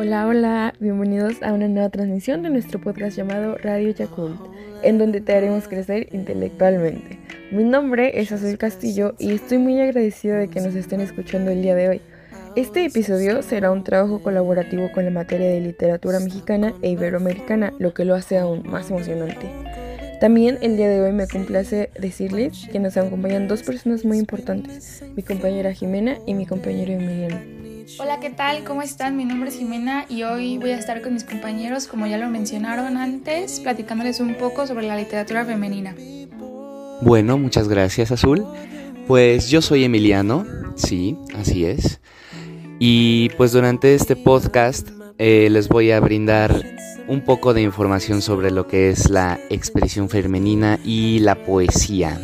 Hola, hola, bienvenidos a una nueva transmisión de nuestro podcast llamado Radio Yakult, en donde te haremos crecer intelectualmente. Mi nombre es Azul Castillo y estoy muy agradecida de que nos estén escuchando el día de hoy. Este episodio será un trabajo colaborativo con la materia de literatura mexicana e iberoamericana, lo que lo hace aún más emocionante. También el día de hoy me complace decirles que nos acompañan dos personas muy importantes, mi compañera Jimena y mi compañero Emiliano. Hola, ¿qué tal? ¿Cómo están? Mi nombre es Jimena y hoy voy a estar con mis compañeros, como ya lo mencionaron antes, platicándoles un poco sobre la literatura femenina. Bueno, muchas gracias Azul. Pues yo soy Emiliano, sí, así es. Y pues durante este podcast eh, les voy a brindar un poco de información sobre lo que es la expresión femenina y la poesía.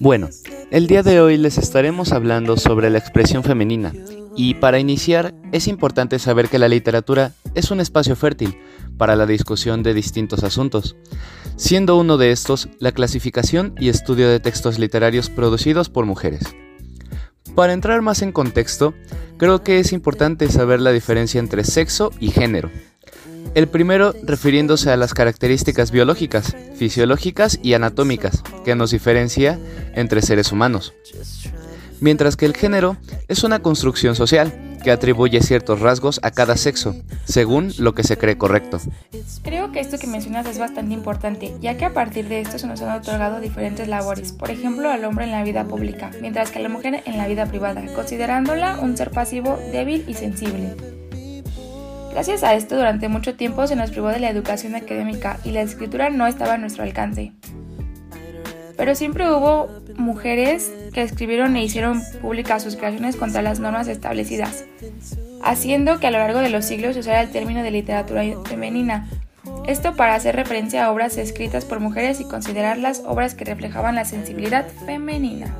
Bueno, el día de hoy les estaremos hablando sobre la expresión femenina y para iniciar es importante saber que la literatura es un espacio fértil para la discusión de distintos asuntos, siendo uno de estos la clasificación y estudio de textos literarios producidos por mujeres. Para entrar más en contexto, creo que es importante saber la diferencia entre sexo y género. El primero refiriéndose a las características biológicas, fisiológicas y anatómicas que nos diferencia entre seres humanos. Mientras que el género es una construcción social, que atribuye ciertos rasgos a cada sexo, según lo que se cree correcto. Creo que esto que mencionas es bastante importante, ya que a partir de esto se nos han otorgado diferentes labores, por ejemplo al hombre en la vida pública, mientras que a la mujer en la vida privada, considerándola un ser pasivo, débil y sensible. Gracias a esto, durante mucho tiempo se nos privó de la educación académica y la escritura no estaba a nuestro alcance. Pero siempre hubo mujeres que escribieron e hicieron públicas sus creaciones contra las normas establecidas, haciendo que a lo largo de los siglos se usara el término de literatura femenina. Esto para hacer referencia a obras escritas por mujeres y considerarlas obras que reflejaban la sensibilidad femenina.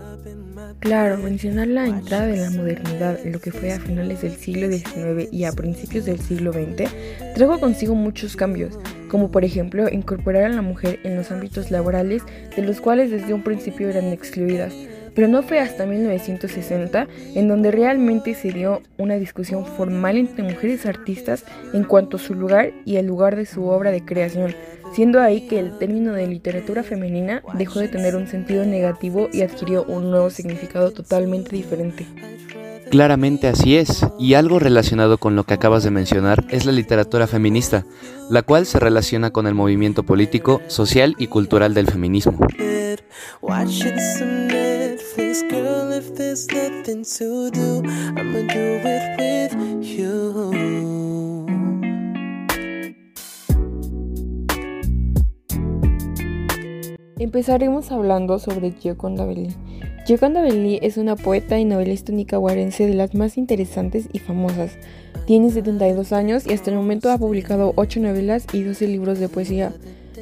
Claro, mencionar la entrada de la modernidad, lo que fue a finales del siglo XIX y a principios del siglo XX, trajo consigo muchos cambios, como por ejemplo incorporar a la mujer en los ámbitos laborales de los cuales desde un principio eran excluidas. Pero no fue hasta 1960 en donde realmente se dio una discusión formal entre mujeres artistas en cuanto a su lugar y el lugar de su obra de creación, siendo ahí que el término de literatura femenina dejó de tener un sentido negativo y adquirió un nuevo significado totalmente diferente. Claramente así es, y algo relacionado con lo que acabas de mencionar es la literatura feminista, la cual se relaciona con el movimiento político, social y cultural del feminismo. Empezaremos hablando de Gioconda Belli. Gioconda Belli es una poeta y novelista nicaragüense de las más interesantes y famosas. Tiene 72 años y hasta el momento ha publicado 8 novelas y 12 libros de poesía.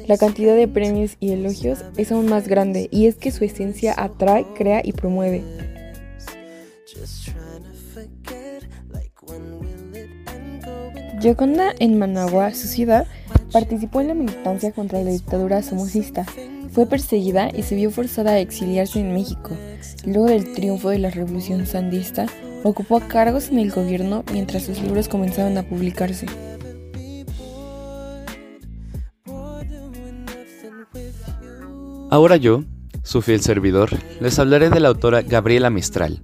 La cantidad de premios y elogios es aún más grande y es que su esencia atrae, crea y promueve. Gioconda en Managua, su ciudad, participó en la militancia contra la dictadura somocista. Fue perseguida y se vio forzada a exiliarse en México. Luego del triunfo de la revolución sandista, ocupó cargos en el gobierno mientras sus libros comenzaban a publicarse. Ahora yo, su fiel servidor, les hablaré de la autora Gabriela Mistral,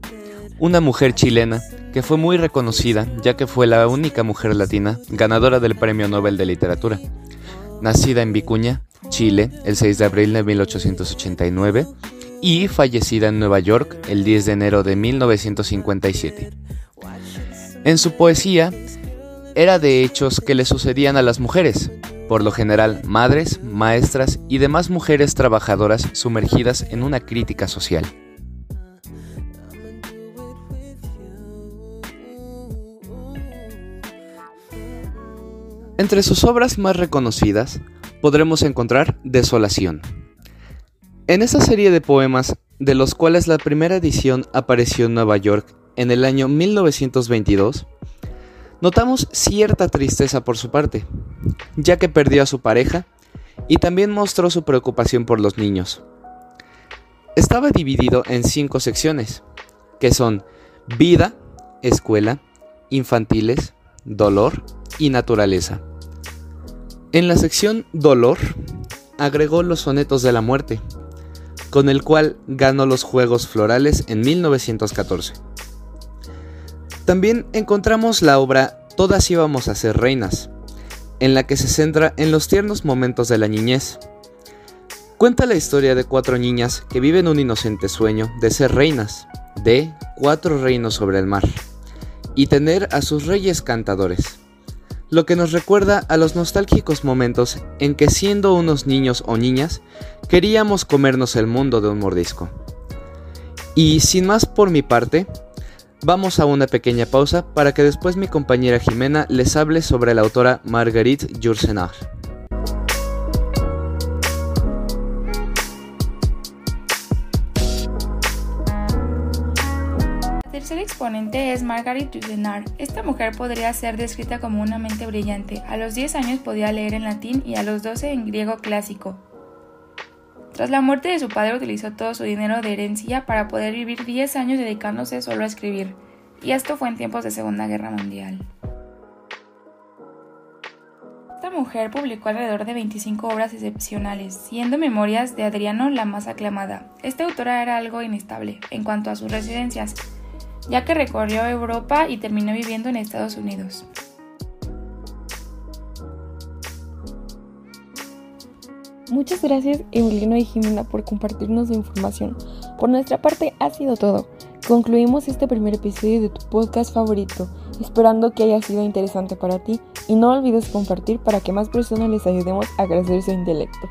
una mujer chilena que fue muy reconocida ya que fue la única mujer latina ganadora del Premio Nobel de Literatura. Nacida en Vicuña, Chile, el 6 de abril de 1889 y fallecida en Nueva York el 10 de enero de 1957. En su poesía era de hechos que le sucedían a las mujeres, por lo general madres, maestras y demás mujeres trabajadoras sumergidas en una crítica social. Entre sus obras más reconocidas podremos encontrar Desolación. En esa serie de poemas, de los cuales la primera edición apareció en Nueva York en el año 1922, Notamos cierta tristeza por su parte, ya que perdió a su pareja y también mostró su preocupación por los niños. Estaba dividido en cinco secciones, que son vida, escuela, infantiles, dolor y naturaleza. En la sección dolor agregó los sonetos de la muerte, con el cual ganó los Juegos Florales en 1914. También encontramos la obra Todas íbamos a ser reinas, en la que se centra en los tiernos momentos de la niñez. Cuenta la historia de cuatro niñas que viven un inocente sueño de ser reinas, de cuatro reinos sobre el mar, y tener a sus reyes cantadores lo que nos recuerda a los nostálgicos momentos en que siendo unos niños o niñas queríamos comernos el mundo de un mordisco. Y sin más por mi parte, vamos a una pequeña pausa para que después mi compañera Jimena les hable sobre la autora Marguerite Yourcenar. Tercer exponente es Margaret Yourcenar. Esta mujer podría ser descrita como una mente brillante. A los 10 años podía leer en latín y a los 12 en griego clásico. Tras la muerte de su padre utilizó todo su dinero de herencia para poder vivir 10 años dedicándose solo a escribir. Y esto fue en tiempos de Segunda Guerra Mundial. Esta mujer publicó alrededor de 25 obras excepcionales, siendo Memorias de Adriano la más aclamada. Esta autora era algo inestable en cuanto a sus residencias, ya que recorrió Europa y terminó viviendo en Estados Unidos. Muchas gracias Emiliano y Jimena por compartirnos la información. Por nuestra parte ha sido todo. Concluimos este primer episodio de tu podcast favorito, esperando que haya sido interesante para ti y no olvides compartir para que más personas les ayudemos a crecer su intelecto.